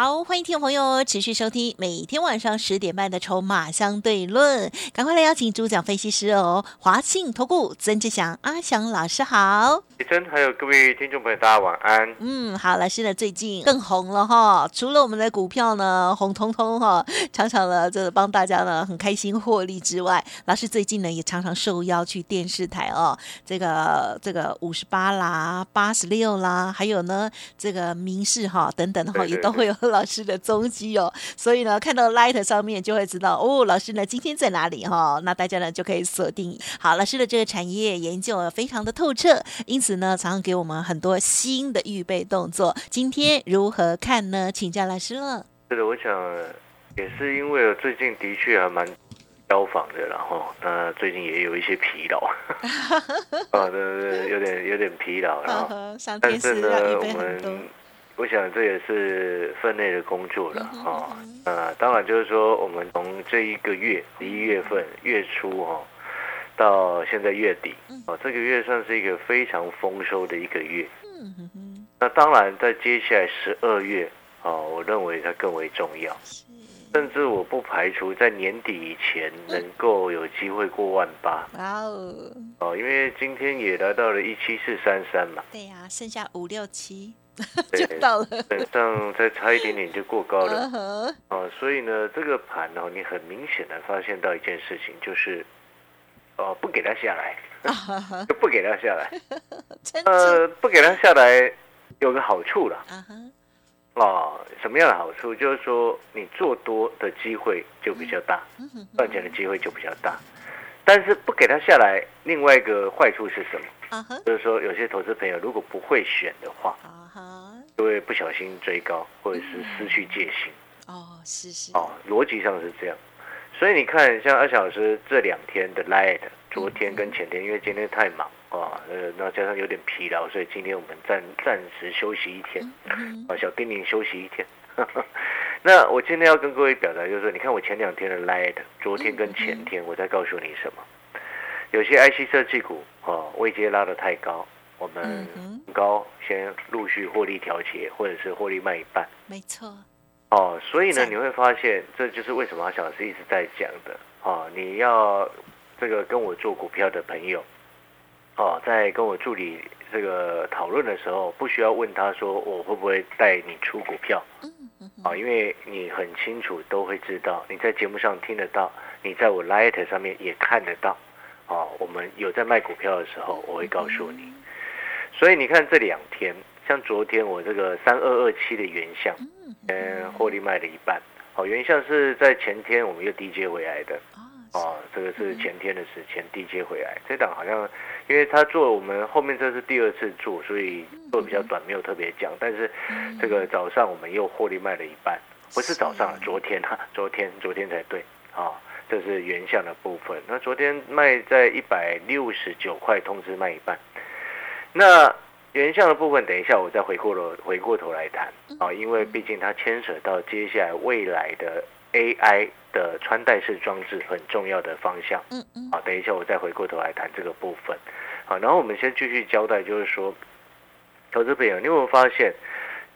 好，欢迎听众朋友持续收听每天晚上十点半的《筹码相对论》，赶快来邀请主讲分析师哦，华信投顾曾志祥阿祥老师好。李真，还有各位听众朋友，大家晚安。嗯，好，老师呢最近更红了哈，除了我们的股票呢红彤彤哈，常常呢这帮大家呢很开心获利之外，老师最近呢也常常受邀去电视台哦，这个这个五十八啦、八十六啦，还有呢这个民事哈等等哈，也都会有老师的踪迹哦。所以呢，看到 Light 上面就会知道哦，老师呢今天在哪里哈？那大家呢就可以锁定好老师的这个产业研究非常的透彻，因此。呢，常常给我们很多新的预备动作。今天如何看呢？请教老师了。是的，我想也是因为最近的确还蛮消防的，然后那最近也有一些疲劳，啊，对对对，有点有点疲劳，然后但是呢，我们我想这也是分内的工作了，哈，呃，当然就是说，我们从这一个月十一月份月初哈。到现在月底，哦，这个月算是一个非常丰收的一个月。那当然，在接下来十二月，哦，我认为它更为重要。甚至我不排除在年底以前能够有机会过万八。哇哦！哦，因为今天也来到了一七四三三嘛。对呀，剩下五六七 就到了，等上再差一点点就过高了。哦，所以呢，这个盘哦，你很明显的发现到一件事情，就是。哦，不给它下来，就不给它下来。呃，不给它下来，有个好处了。哦，什么样的好处？就是说，你做多的机会就比较大，赚钱的机会就比较大。但是不给它下来，另外一个坏处是什么？就是说，有些投资朋友如果不会选的话，就会不小心追高，或者是失去戒心。哦，是是。哦，逻辑上是这样。所以你看，像二小时这两天的 light，昨天跟前天，因为今天太忙啊，呃，那加上有点疲劳，所以今天我们暂暂时休息一天，啊，小丁你休息一天。那我今天要跟各位表达就是说，你看我前两天的 light，昨天跟前天，我在告诉你什么？有些 IC 设计股啊，位阶拉得太高，我们高先陆续获利调节，或者是获利卖一半。没错。哦，所以呢，你会发现，这就是为什么小老师一直在讲的。哦，你要这个跟我做股票的朋友，哦，在跟我助理这个讨论的时候，不需要问他说我会不会带你出股票。嗯嗯。啊，因为你很清楚都会知道，你在节目上听得到，你在我 Light 上面也看得到。哦，我们有在卖股票的时候，我会告诉你。所以你看这两天。像昨天我这个三二二七的原相，嗯，获利卖了一半。哦，原相是在前天我们又低接回来的，哦，这个是前天的事，前低接回来。这档好像，因为他做我们后面这是第二次做，所以做比较短，没有特别讲。但是这个早上我们又获利卖了一半，不是早上，昨天哈，昨天昨天才对，啊，这是原相的部分。那昨天卖在一百六十九块，通知卖一半，那。原相的部分，等一下我再回过头回过头来谈啊，因为毕竟它牵扯到接下来未来的 AI 的穿戴式装置很重要的方向。嗯嗯。好，等一下我再回过头来谈这个部分。好，然后我们先继续交代，就是说，投资朋友，你有没有发现，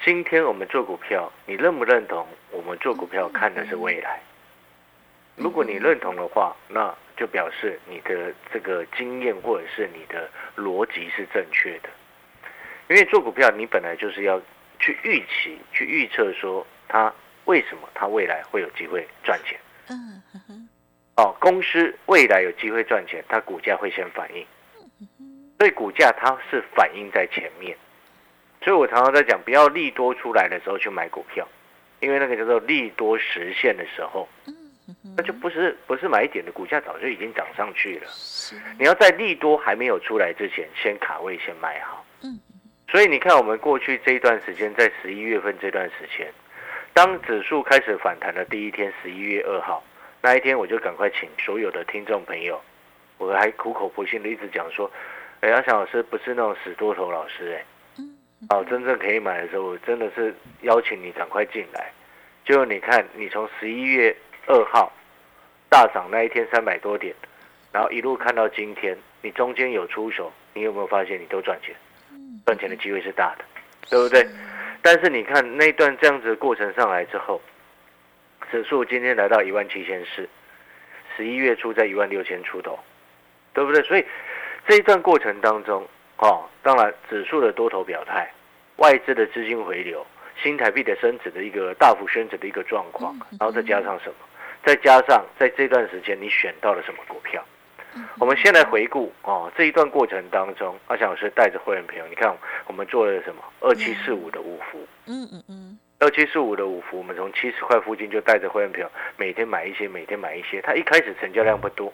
今天我们做股票，你认不认同？我们做股票看的是未来。如果你认同的话，那就表示你的这个经验或者是你的逻辑是正确的。因为做股票，你本来就是要去预期、去预测，说它为什么它未来会有机会赚钱。嗯哦，公司未来有机会赚钱，它股价会先反应。所以股价它是反应在前面。所以我常常在讲，不要利多出来的时候去买股票，因为那个叫做利多实现的时候，那就不是不是买点的股价早就已经涨上去了。你要在利多还没有出来之前，先卡位，先买好。所以你看，我们过去这一段时间，在十一月份这段时间，当指数开始反弹的第一天，十一月二号那一天，我就赶快请所有的听众朋友，我还苦口婆心的一直讲说，哎，阿翔老师不是那种死多头老师，哎，哦，真正可以买的时候，我真的是邀请你赶快进来。就你看，你从十一月二号大涨那一天三百多点，然后一路看到今天，你中间有出手，你有没有发现你都赚钱？赚钱的机会是大的，对不对？但是你看那段这样子的过程上来之后，指数今天来到一万七千四，十一月初在一万六千出头，对不对？所以这一段过程当中，哦，当然指数的多头表态，外资的资金回流。新台币的升值的一个大幅升值的一个状况，然后再加上什么？再加上在这段时间你选到了什么股票？我们先来回顾哦，这一段过程当中，阿翔老师带着会员朋友，你看我们做了什么？二七四五的五福，嗯嗯嗯，二七四五的五福，我们从七十块附近就带着会员朋友每天买一些，每天买一些。他一开始成交量不多。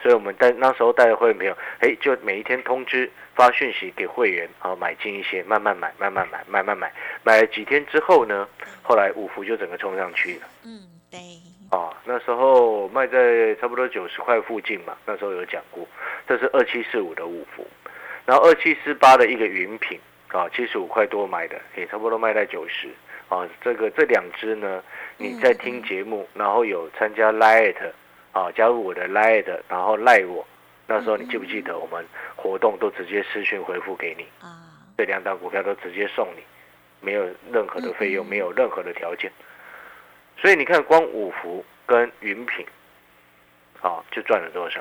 所以我们带那时候带着会员朋友，哎，就每一天通知发讯息给会员，哦买进一些，慢慢买，慢慢买，慢慢买，买了几天之后呢，后来五福就整个冲上去了。嗯，对。啊，那时候卖在差不多九十块附近嘛，那时候有讲过，这是二七四五的五福，然后二七四八的一个云品，啊，七十五块多买的，也差不多卖在九十。啊，这个这两只呢，你在听节目，然后有参加 Light。啊，加入我的 Light，然后赖我，那时候你记不记得我们活动都直接私讯回复给你啊？这两档股票都直接送你，没有任何的费用，没有任何的条件。所以你看，光五福跟云品，啊，就赚了多少？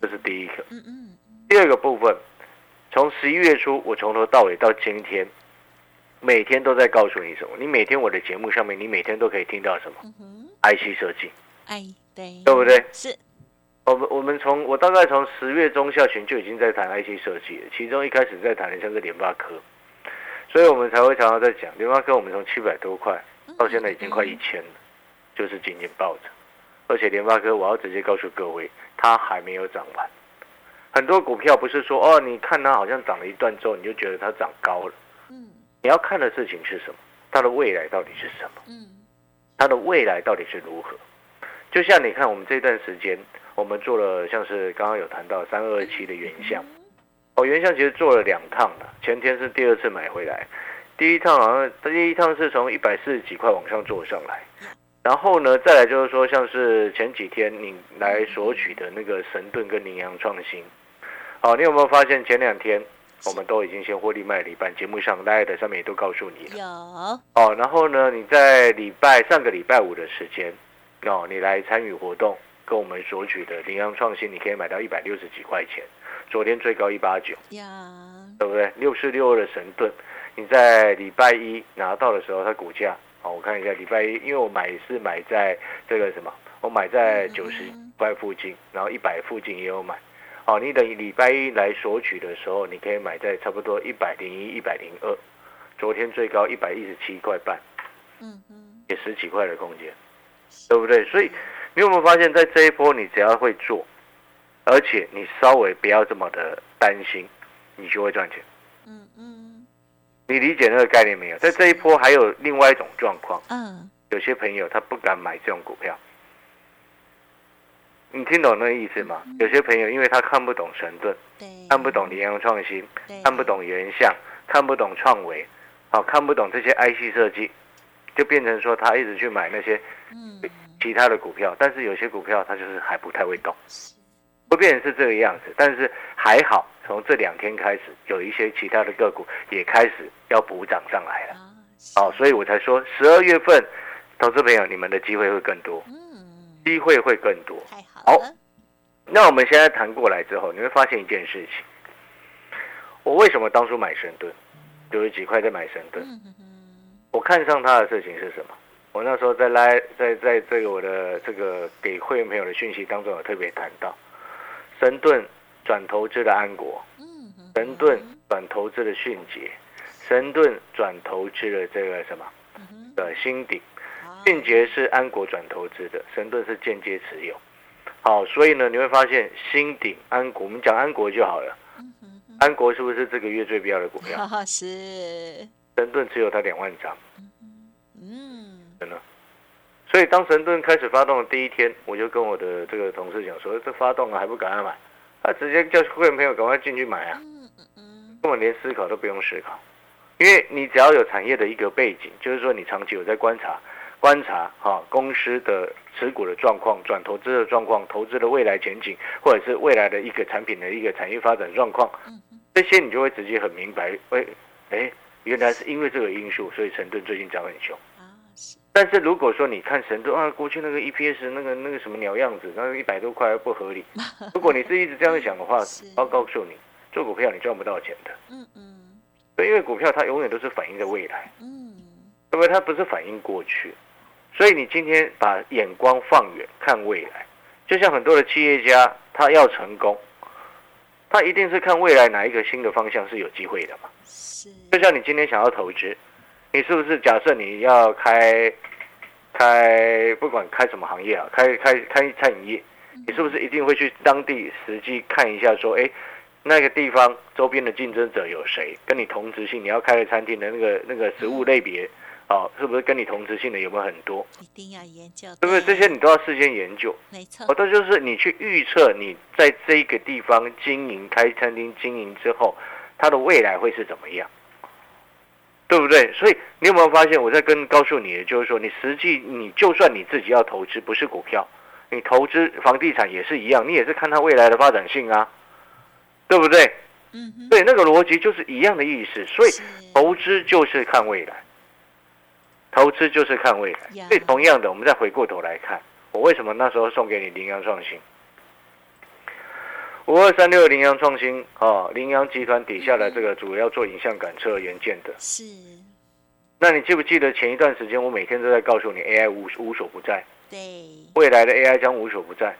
这是第一个。嗯嗯。第二个部分，从十一月初，我从头到尾到今天，每天都在告诉你什么？你每天我的节目上面，你每天都可以听到什么？IC 设计。哎。对，对不对？是，我们我们从我大概从十月中下旬就已经在谈 IC 设计了，其中一开始在谈的像是联发科，所以我们才会常常在讲联发科。我们从七百多块到现在已经快一千了，就是紧紧抱着。而且联发科，我要直接告诉各位，它还没有涨完。很多股票不是说哦，你看它好像涨了一段之后，你就觉得它涨高了。嗯，你要看的事情是什么？它的未来到底是什么？嗯，它的未来到底是如何？就像你看，我们这段时间，我们做了像是刚刚有谈到三二二七的原相，哦，原相其实做了两趟了，前天是第二次买回来，第一趟好像第一趟是从一百四十几块往上做上来，然后呢，再来就是说像是前几天你来索取的那个神盾跟羚羊创新，好，你有没有发现前两天我们都已经先获利卖了一半，节目上大家的上面也都告诉你了，有，哦，然后呢，你在礼拜上个礼拜五的时间。哦，你来参与活动，跟我们索取的羚羊创新，你可以买到一百六十几块钱，昨天最高一八九，对不对？六四六二的神盾，你在礼拜一拿到的时候，它股价，好，我看一下礼拜一，因为我买是买在这个什么，我买在九十块附近，然后一百附近也有买，哦，你等礼拜一来索取的时候，你可以买在差不多一百零一、一百零二，昨天最高一百一十七块半，嗯嗯，也十几块的空间。对不对？所以你有没有发现，在这一波，你只要会做，而且你稍微不要这么的担心，你就会赚钱。你理解那个概念没有？在这一波还有另外一种状况。嗯，有些朋友他不敢买这种股票，你听懂那个意思吗？有些朋友因为他看不懂神盾，看不懂联阳创新，看不懂原相，看不懂创维，好，看不懂这些 IC 设计。就变成说，他一直去买那些其他的股票，但是有些股票他就是还不太会动，会变成是这个样子。但是还好，从这两天开始，有一些其他的个股也开始要补涨上来了。哦，所以我才说十二月份，投资朋友你们的机会会更多，机会会更多。好，那我们现在谈过来之后，你会发现一件事情：我为什么当初买神盾，九十几块在买神盾？我看上他的事情是什么？我那时候在来在在这个我的这个给会员朋友的讯息当中，有特别谈到神盾转投资的安国，神盾转投资的迅捷，神盾转投资的这个什么的新鼎，迅捷是安国转投资的，神盾是间接持有。好，所以呢，你会发现新鼎安国，我们讲安国就好了。安国是不是这个月最标的股票？是。神盾只有它两万张，嗯，真的。所以当神盾开始发动的第一天，我就跟我的这个同事讲说：“这发动了还不赶快买？他直接叫会员朋友赶快进去买啊，根本连思考都不用思考，因为你只要有产业的一个背景，就是说你长期有在观察观察哈公司的持股的状况、转投资的状况、投资的未来前景，或者是未来的一个产品的一个产业发展状况，这些你就会直接很明白，哎哎，原来是因为这个因素，所以成顿最近涨很凶。但是如果说你看神都啊，过去那个 EPS 那个那个什么鸟样子，那个一百多块不合理。如果你是一直这样想的话，我告诉你，做股票你赚不到钱的。嗯嗯。对，因为股票它永远都是反映在未来。嗯。对不对？它不是反映过去，所以你今天把眼光放远看未来，就像很多的企业家，他要成功，他一定是看未来哪一个新的方向是有机会的嘛。是。就像你今天想要投资。你是不是假设你要开开不管开什么行业啊，开开开餐饮业，你是不是一定会去当地实际看一下，说哎，那个地方周边的竞争者有谁，跟你同质性？你要开的餐厅的那个那个食物类别，哦，是不是跟你同质性的有没有很多？一定要研究，对不对？这些你都要事先研究，没错。哦，这就是你去预测你在这个地方经营开餐厅经营之后，它的未来会是怎么样？对不对？所以你有没有发现，我在跟告诉你的就是说，你实际你就算你自己要投资，不是股票，你投资房地产也是一样，你也是看它未来的发展性啊，对不对？嗯，对，那个逻辑就是一样的意思。所以投资就是看未来，投资就是看未来。所以同样的，我们再回过头来看，我为什么那时候送给你羚羊创新？五二三六羚羊创新啊，羚羊集团底下的这个主要做影像感测元件的。是。那你记不记得前一段时间我每天都在告诉你 AI 无无所不在。对。未来的 AI 将无所不在。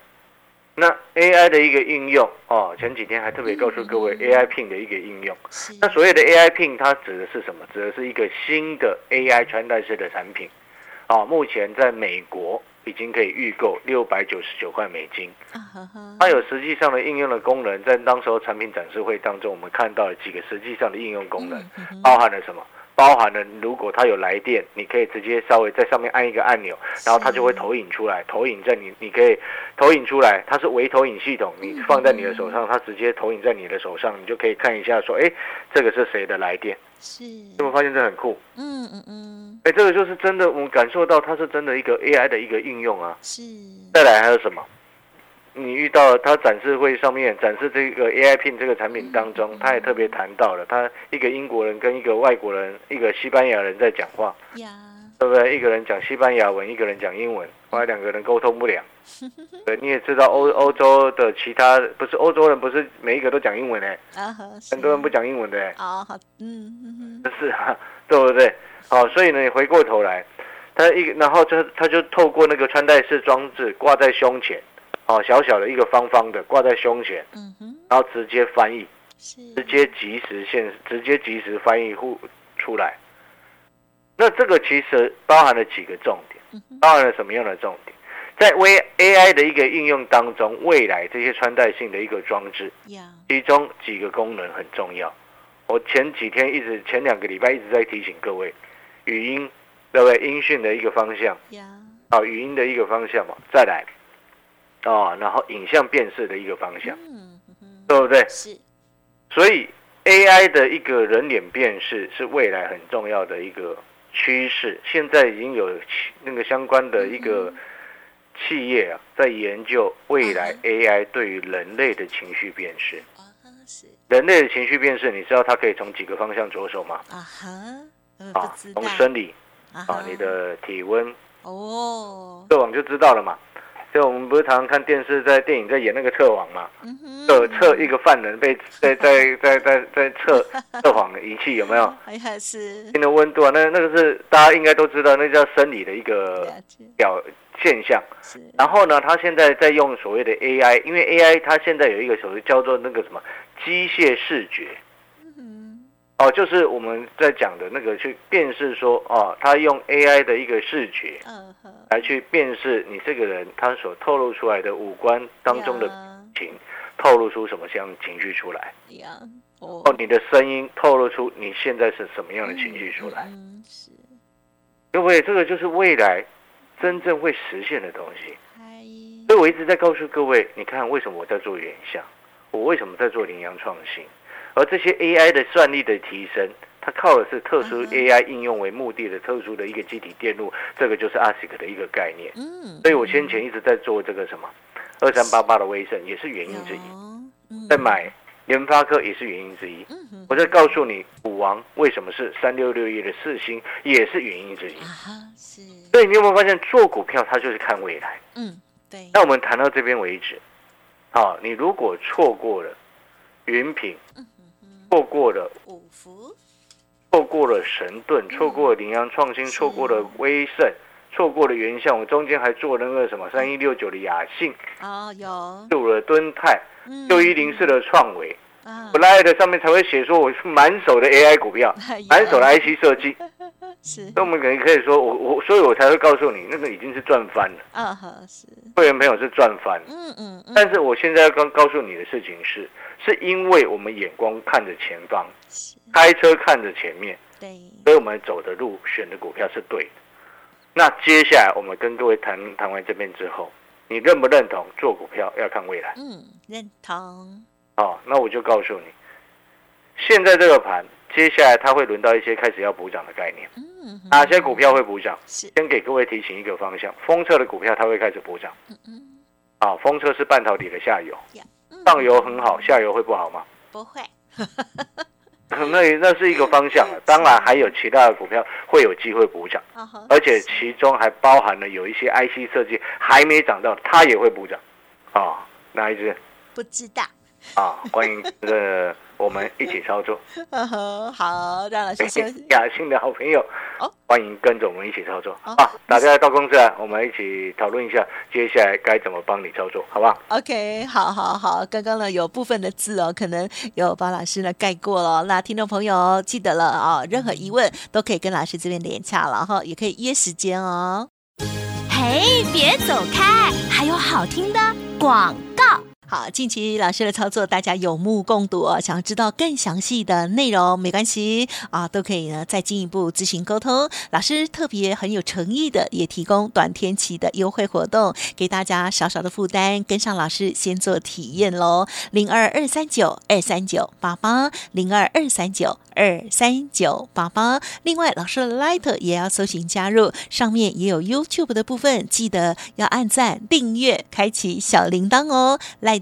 那 AI 的一个应用哦，前几天还特别告诉各位 AI Pin 的一个应用。那所谓的 AI Pin 它指的是什么？指的是一个新的 AI 穿戴式的产品。啊，目前在美国。已经可以预购六百九十九块美金，它有实际上的应用的功能，在当时候产品展示会当中，我们看到了几个实际上的应用功能，包含了什么？包含了如果它有来电，你可以直接稍微在上面按一个按钮，然后它就会投影出来，投影在你，你可以投影出来，它是微投影系统，你放在你的手上，它直接投影在你的手上，你就可以看一下，说，哎，这个是谁的来电？是，有没有发现这很酷？嗯嗯嗯，哎，这个就是真的，我们感受到它是真的一个 AI 的一个应用啊。是，再来还有什么？你遇到他展示会上面展示这个 AI Pin 这个产品当中，他也特别谈到了，他一个英国人跟一个外国人，一个西班牙人在讲话，对不对？一个人讲西班牙文，一个人讲英文，后来两个人沟通不了。对，你也知道欧欧洲的其他不是欧洲人，不是每一个都讲英文的，很多人不讲英文的。哦，好，嗯，是啊，对不对？好，所以呢，你回过头来，他一然后就他就透过那个穿戴式装置挂在胸前。哦，小小的一个方方的挂在胸前，嗯哼，然后直接翻译，直接即时现，直接即时翻译出出来。那这个其实包含了几个重点，包含了什么样的重点？在微 AI 的一个应用当中，未来这些穿戴性的一个装置，其中几个功能很重要。我前几天一直前两个礼拜一直在提醒各位，语音对不对？音讯的一个方向，啊，语音的一个方向嘛，再来。哦，然后影像辨识的一个方向，对不对？是，所以 AI 的一个人脸辨识是未来很重要的一个趋势。现在已经有那个相关的一个企业啊，在研究未来 AI 对于人类的情绪辨识。人类的情绪辨识，你知道它可以从几个方向着手吗？啊哈，啊，从生理啊，你的体温哦，这网就知道了嘛。就我们不是常常看电视，在电影在演那个测谎嘛？测测一个犯人被在在在在在测 测谎的仪器有没有？还是心的温度啊？那那个是大家应该都知道，那叫生理的一个表现象。然后呢，他现在在用所谓的 AI，因为 AI 它现在有一个所谓叫做那个什么机械视觉。哦，就是我们在讲的那个去辨识说，哦，他用 AI 的一个视觉，来去辨识你这个人他所透露出来的五官当中的情，透露出什么样情绪出来？哦，你的声音透露出你现在是什么样的情绪出来？是，各位，这个就是未来真正会实现的东西。所以我一直在告诉各位，你看为什么我在做原像？我为什么在做羚羊创新？而这些 AI 的算力的提升，它靠的是特殊 AI 应用为目的的特殊的一个机体电路，这个就是 ASIC 的一个概念。嗯，所以我先前一直在做这个什么二三八八的微胜，也是原因之一。在买联发科也是原因之一。我在告诉你，股王为什么是三六六一的四星，也是原因之一。是。所以你有没有发现，做股票它就是看未来？嗯，对。那我们谈到这边为止。好，你如果错过了云品，错过了五福，错过了神盾，错过了羚羊创新，错过了威盛，错过了原相，我中间还做了那个什么三一六九的雅信啊，有。做了敦泰。六一零四的创维，不赖的上面才会写说我是满手的 AI 股票，满手的 IC 设计，是。那我们可能可以说，我我，所以我才会告诉你，那个已经是赚翻了。嗯哼，是。会员朋友是赚翻。嗯嗯。但是我现在要刚告诉你的事情是，是因为我们眼光看着前方，开车看着前面，对，所以我们走的路选的股票是对的。那接下来我们跟各位谈谈完这边之后。你认不认同做股票要看未来？嗯，认同。哦，那我就告诉你，现在这个盘，接下来它会轮到一些开始要补涨的概念。嗯，哪些股票会补涨？先给各位提醒一个方向，封测的股票它会开始补涨。嗯嗯。啊，封测是半导体的下游，上游很好，下游会不好吗？不会。那那是一个方向了，当然还有其他的股票会有机会补涨，而且其中还包含了有一些 IC 设计还没涨到，它也会补涨，啊，哪一只？不知道。啊，欢迎这个。我们一起操作，好，让老师休息。雅兴的好朋友，欢迎跟着我们一起操作。好，大家到公司来，我们一起讨论一下，接下来该怎么帮你操作，好不好？OK，好好好。刚刚呢有部分的字哦，可能有把老师呢盖过了。那听众朋友记得了啊，任何疑问都可以跟老师这边连洽了哈，也可以约时间哦。嘿，别走开，还有好听的广告。好，近期老师的操作，大家有目共睹哦。想要知道更详细的内容，没关系啊，都可以呢再进一步咨询沟通。老师特别很有诚意的，也提供短天期的优惠活动，给大家少少的负担，跟上老师先做体验喽。零二二三九二三九八八，零二二三九二三九八八。另外，老师的 Light 也要搜寻加入，上面也有 YouTube 的部分，记得要按赞、订阅、开启小铃铛哦。来。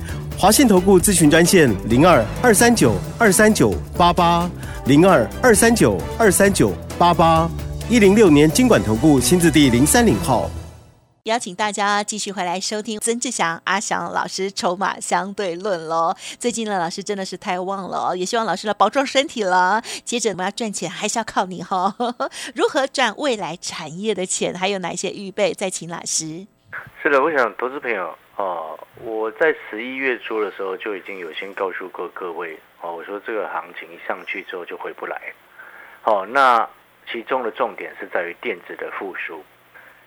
华信投顾咨询专线零二二三九二三九八八。零二二三九二三九八八一零六年经管投顾新字第零三零号，邀请大家继续回来收听曾志祥阿祥老师筹码相对论喽。最近呢，老师真的是太旺了，也希望老师呢保重身体了。接着我们要赚钱，还是要靠你哈。如何赚未来产业的钱？还有哪些预备？再请老师。是的，我想投资朋友哦，我在十一月初的时候就已经有先告诉过各位。哦，我说这个行情一上去之后就回不来。好，那其中的重点是在于电子的复苏。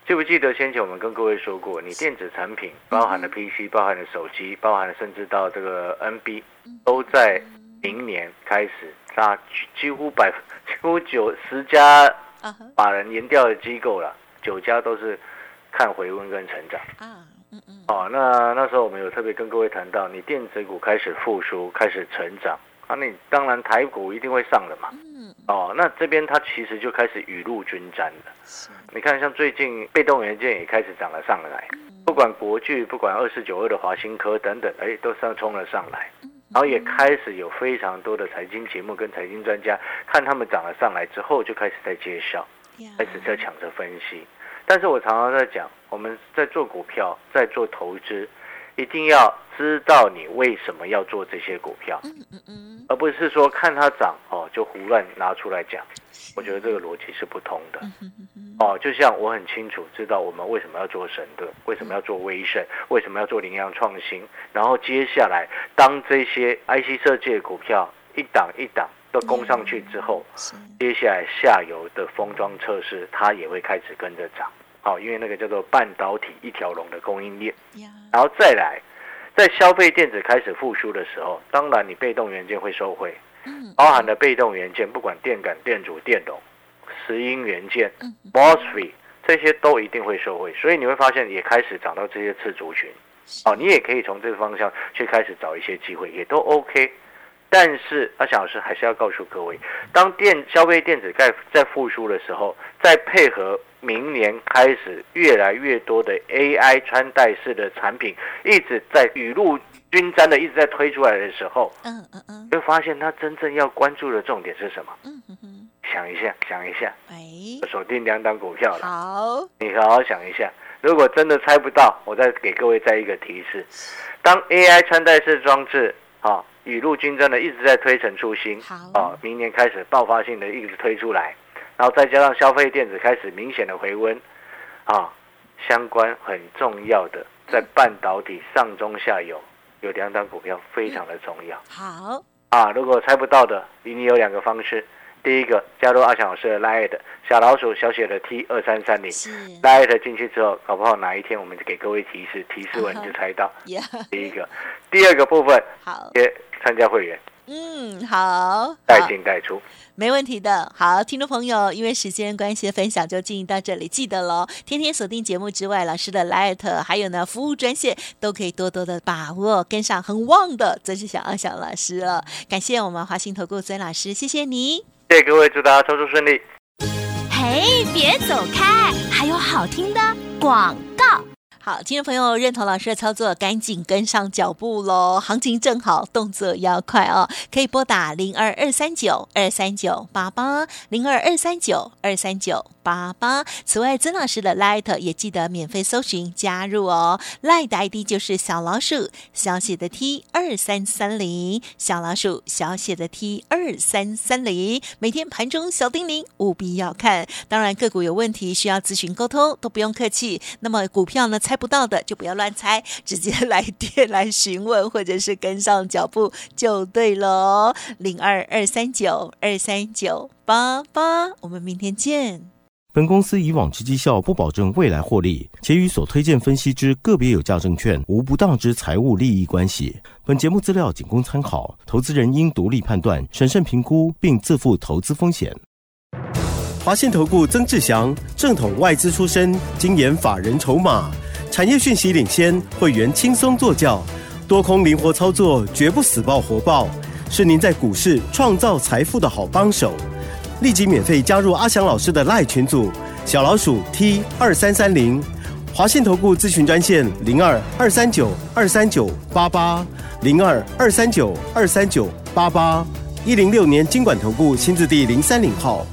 记不记得先前我们跟各位说过，你电子产品包含了 PC，包含了手机，包含了甚至到这个 NB，都在明年开始，那几乎百分几乎九十家把人研调的机构了，九家都是看回温跟成长。啊。哦，那那时候我们有特别跟各位谈到，你电子股开始复苏，开始成长，啊，你当然台股一定会上的嘛。嗯。哦，那这边它其实就开始雨露均沾了。你看，像最近被动元件也开始涨了上来，不管国巨，不管二四九二的华新科等等，哎，都上冲了上来。然后也开始有非常多的财经节目跟财经专家看他们涨了上来之后，就开始在介绍，开始在抢着分析。但是我常常在讲，我们在做股票，在做投资，一定要知道你为什么要做这些股票，而不是说看它涨哦就胡乱拿出来讲。我觉得这个逻辑是不通的。哦，就像我很清楚知道我们为什么要做神盾，为什么要做威盛，为什么要做羚羊创新，然后接下来当这些 IC 设计的股票一档一档都攻上去之后，接下来下游的封装测试它也会开始跟着涨。好，因为那个叫做半导体一条龙的供应链。然后再来，在消费电子开始复苏的时候，当然你被动元件会收回，包含了被动元件，不管电感、电阻、电容、石英元件、MOSFET 这些都一定会收回。所以你会发现也开始涨到这些次族群。哦，你也可以从这个方向去开始找一些机会，也都 OK。但是阿翔老师还是要告诉各位，当电消费电子在在复苏的时候，再配合明年开始越来越多的 AI 穿戴式的产品，一直在雨露均沾的一直在推出来的时候，嗯嗯嗯，会发现它真正要关注的重点是什么？嗯嗯嗯，想一下，想一下，哎，锁定两档股票了。好，你好好想一下。如果真的猜不到，我再给各位再一个提示：当 AI 穿戴式装置啊，雨露均沾的一直在推陈出新，啊，明年开始爆发性的一直推出来，然后再加上消费电子开始明显的回温，啊，相关很重要的在半导体上中下游有两档股票非常的重要。好。啊，如果猜不到的，你有两个方式。第一个加入阿强老师的 Light 小老鼠小写的 T 二三三零，Light 进去之后，搞不好哪一天我们就给各位提示，提示完 就猜到。第一个，第二个部分，好，接参加会员。嗯，好，带进带出，没问题的。好，听众朋友，因为时间关系，分享就进行到这里。记得喽，天天锁定节目之外，老师的 Light 还有呢服务专线都可以多多的把握，跟上很旺的，真是想要想老师了。感谢我们华兴投顾曾老师，谢谢你。谢谢各位，祝大家操作顺利。嘿，别走开，还有好听的广告。好，听众朋友认同老师的操作，赶紧跟上脚步喽！行情正好，动作要快哦！可以拨打零二二三九二三九八八零二二三九二三九八八。此外，曾老师的 Light 也记得免费搜寻加入哦。Light 的 ID 就是小老鼠小写的 T 二三三零，小老鼠小写的 T 二三三零。每天盘中小叮咛，务必要看。当然，个股有问题需要咨询沟通，都不用客气。那么股票呢？猜不到的就不要乱猜，直接来电来询问，或者是跟上脚步就对了。零二二三九二三九八八，我们明天见。本公司以往之绩效不保证未来获利，且与所推荐分析之个别有价证券无不当之财务利益关系。本节目资料仅供参考，投资人应独立判断、审慎评估，并自负投资风险。华信投顾曾志祥，正统外资出身，精研法人筹码。产业讯息领先，会员轻松做教，多空灵活操作，绝不死爆活爆，是您在股市创造财富的好帮手。立即免费加入阿翔老师的赖群组，小老鼠 T 二三三零，华信投顾咨询专线零二二三九二三九八八零二二三九二三九八八一零六年经管投顾新字第零三零号。